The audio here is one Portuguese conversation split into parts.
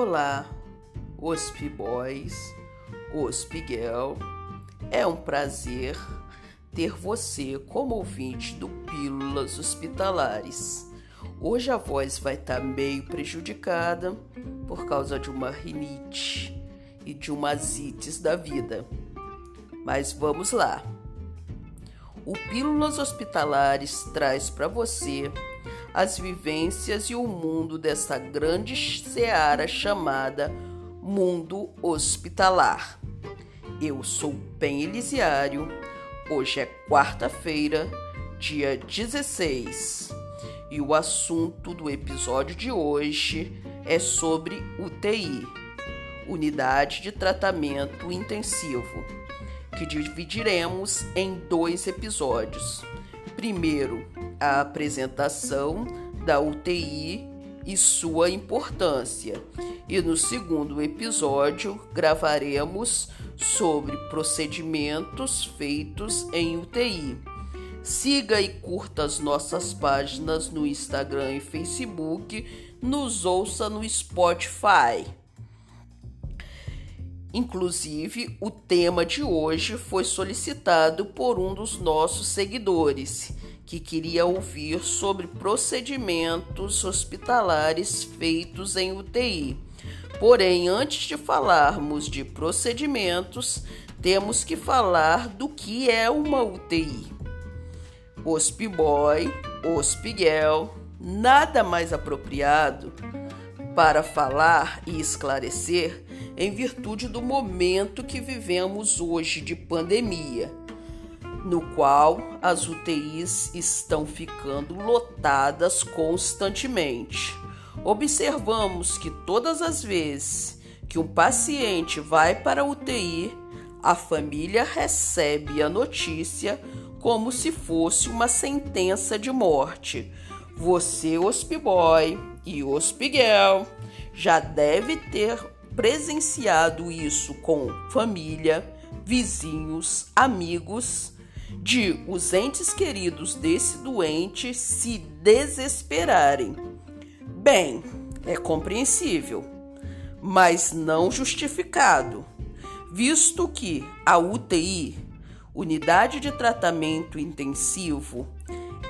Olá, OSP Boys, OSP Girl. É um prazer ter você como ouvinte do Pílulas Hospitalares. Hoje a voz vai estar meio prejudicada por causa de uma rinite e de uma asites da vida. Mas vamos lá. O Pílulas Hospitalares traz para você as vivências e o mundo dessa grande seara chamada mundo hospitalar. Eu sou Pen Elisiário. Hoje é quarta-feira, dia 16, e o assunto do episódio de hoje é sobre UTI, Unidade de Tratamento Intensivo, que dividiremos em dois episódios. Primeiro, a apresentação da UTI e sua importância. E no segundo episódio gravaremos sobre procedimentos feitos em UTI. Siga e curta as nossas páginas no Instagram e Facebook, nos ouça no Spotify. Inclusive, o tema de hoje foi solicitado por um dos nossos seguidores que queria ouvir sobre procedimentos hospitalares feitos em UTI. Porém, antes de falarmos de procedimentos, temos que falar do que é uma UTI. Hospiboy, hospiguel, nada mais apropriado para falar e esclarecer em virtude do momento que vivemos hoje de pandemia no qual as UTIs estão ficando lotadas constantemente. Observamos que todas as vezes que um paciente vai para a UTI, a família recebe a notícia como se fosse uma sentença de morte. Você, hospiboy e hospiguel, já deve ter presenciado isso com família, vizinhos, amigos de os entes queridos desse doente se desesperarem. Bem, é compreensível, mas não justificado, visto que a UTI, Unidade de Tratamento Intensivo,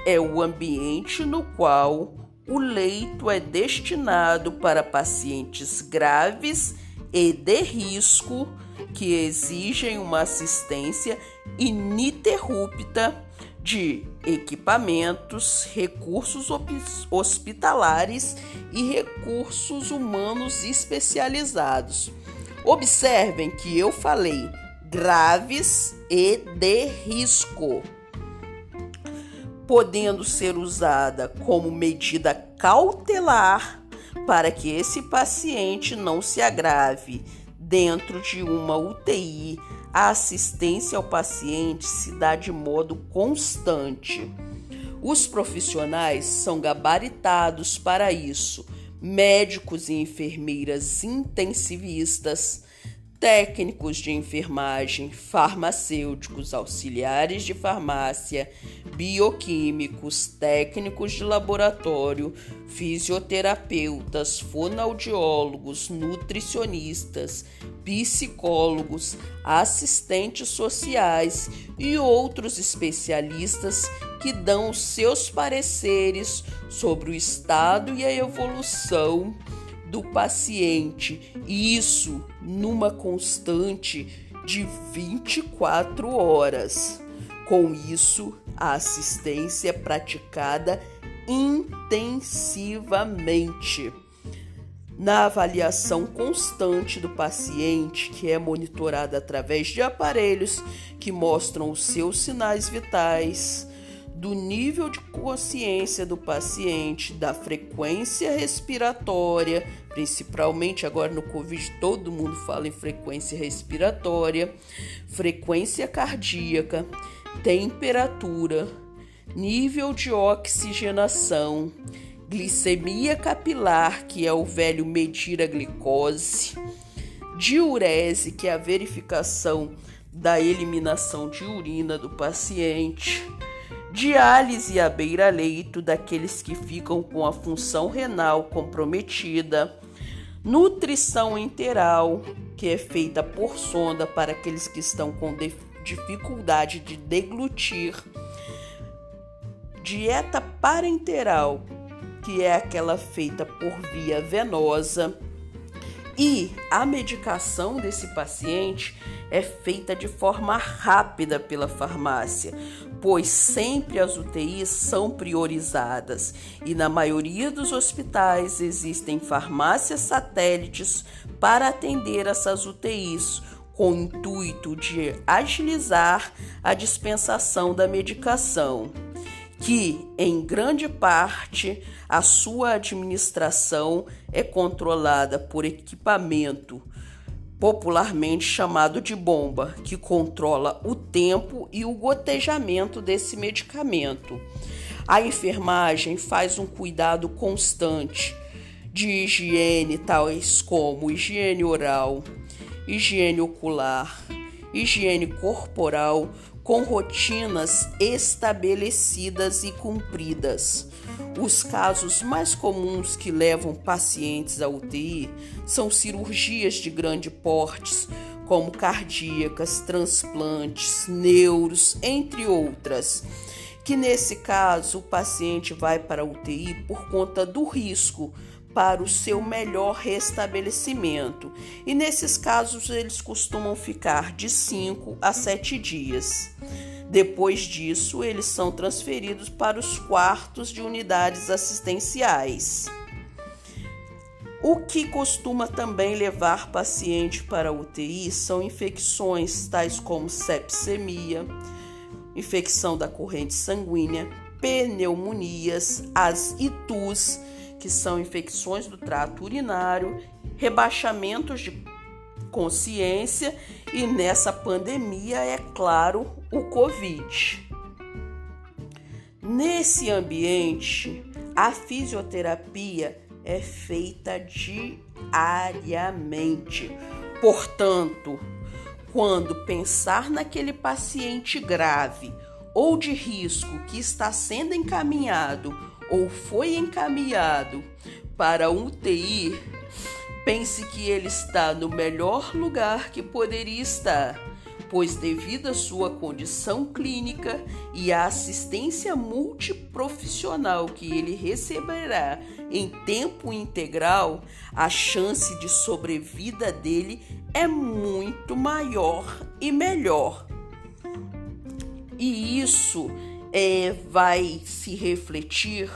é o ambiente no qual o leito é destinado para pacientes graves e de risco que exigem uma assistência ininterrupta de equipamentos, recursos hospitalares e recursos humanos especializados. Observem que eu falei graves e de risco, podendo ser usada como medida cautelar para que esse paciente não se agrave dentro de uma UTI a assistência ao paciente se dá de modo constante. Os profissionais são gabaritados para isso, médicos e enfermeiras intensivistas, técnicos de enfermagem, farmacêuticos, auxiliares de farmácia, bioquímicos, técnicos de laboratório, fisioterapeutas, fonoaudiólogos, nutricionistas, psicólogos, assistentes sociais e outros especialistas que dão seus pareceres sobre o estado e a evolução do paciente, e isso numa constante de 24 horas. Com isso, a assistência é praticada intensivamente. Na avaliação constante do paciente, que é monitorada através de aparelhos que mostram os seus sinais vitais, do nível de consciência do paciente, da frequência respiratória, principalmente agora no Covid, todo mundo fala em frequência respiratória, frequência cardíaca, temperatura, nível de oxigenação, glicemia capilar, que é o velho medir a glicose, diurese, que é a verificação da eliminação de urina do paciente diálise à beira-leito daqueles que ficam com a função renal comprometida, nutrição enteral, que é feita por sonda para aqueles que estão com dificuldade de deglutir, dieta parenteral, que é aquela feita por via venosa, e a medicação desse paciente é feita de forma rápida pela farmácia, pois sempre as UTIs são priorizadas. E na maioria dos hospitais existem farmácias satélites para atender essas UTIs, com o intuito de agilizar a dispensação da medicação que, em grande parte, a sua administração é controlada por equipamento popularmente chamado de bomba, que controla o tempo e o gotejamento desse medicamento. A enfermagem faz um cuidado constante de higiene, tais como higiene oral, higiene ocular, higiene corporal, com rotinas estabelecidas e cumpridas. Os casos mais comuns que levam pacientes à UTI são cirurgias de grande porte, como cardíacas, transplantes, neuros, entre outras. Que nesse caso o paciente vai para a UTI por conta do risco para o seu melhor restabelecimento. E nesses casos, eles costumam ficar de 5 a 7 dias. Depois disso, eles são transferidos para os quartos de unidades assistenciais. O que costuma também levar paciente para a UTI são infecções tais como sepsemia, infecção da corrente sanguínea, pneumonias, as ITUs que são infecções do trato urinário, rebaixamentos de consciência e nessa pandemia, é claro, o Covid. Nesse ambiente, a fisioterapia é feita diariamente. Portanto, quando pensar naquele paciente grave ou de risco que está sendo encaminhado ou foi encaminhado para um UTI, pense que ele está no melhor lugar que poderia estar, pois, devido à sua condição clínica e à assistência multiprofissional que ele receberá em tempo integral, a chance de sobrevida dele é muito maior e melhor. E isso é, vai se refletir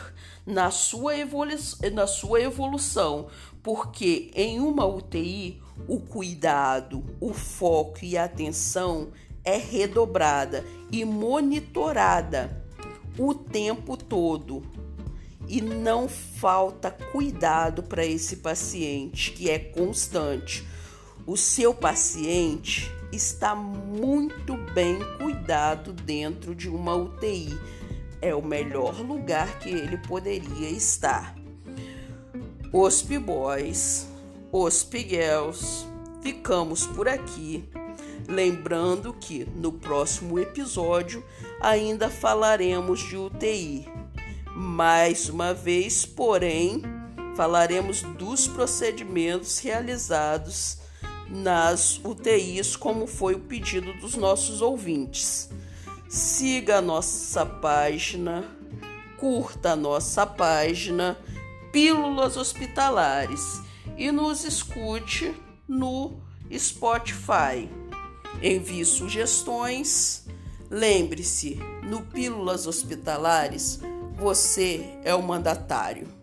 na sua, evolu na sua evolução, porque em uma UTI o cuidado, o foco e a atenção é redobrada e monitorada o tempo todo. E não falta cuidado para esse paciente, que é constante. O seu paciente está muito bem cuidado dentro de uma UTI. É o melhor lugar que ele poderia estar. Os Boys, os Girls, ficamos por aqui. Lembrando que no próximo episódio ainda falaremos de UTI. Mais uma vez, porém, falaremos dos procedimentos realizados nas UTIs, como foi o pedido dos nossos ouvintes. Siga a nossa página, curta a nossa página Pílulas Hospitalares e nos escute no Spotify. Envie sugestões. Lembre-se, no Pílulas Hospitalares, você é o mandatário.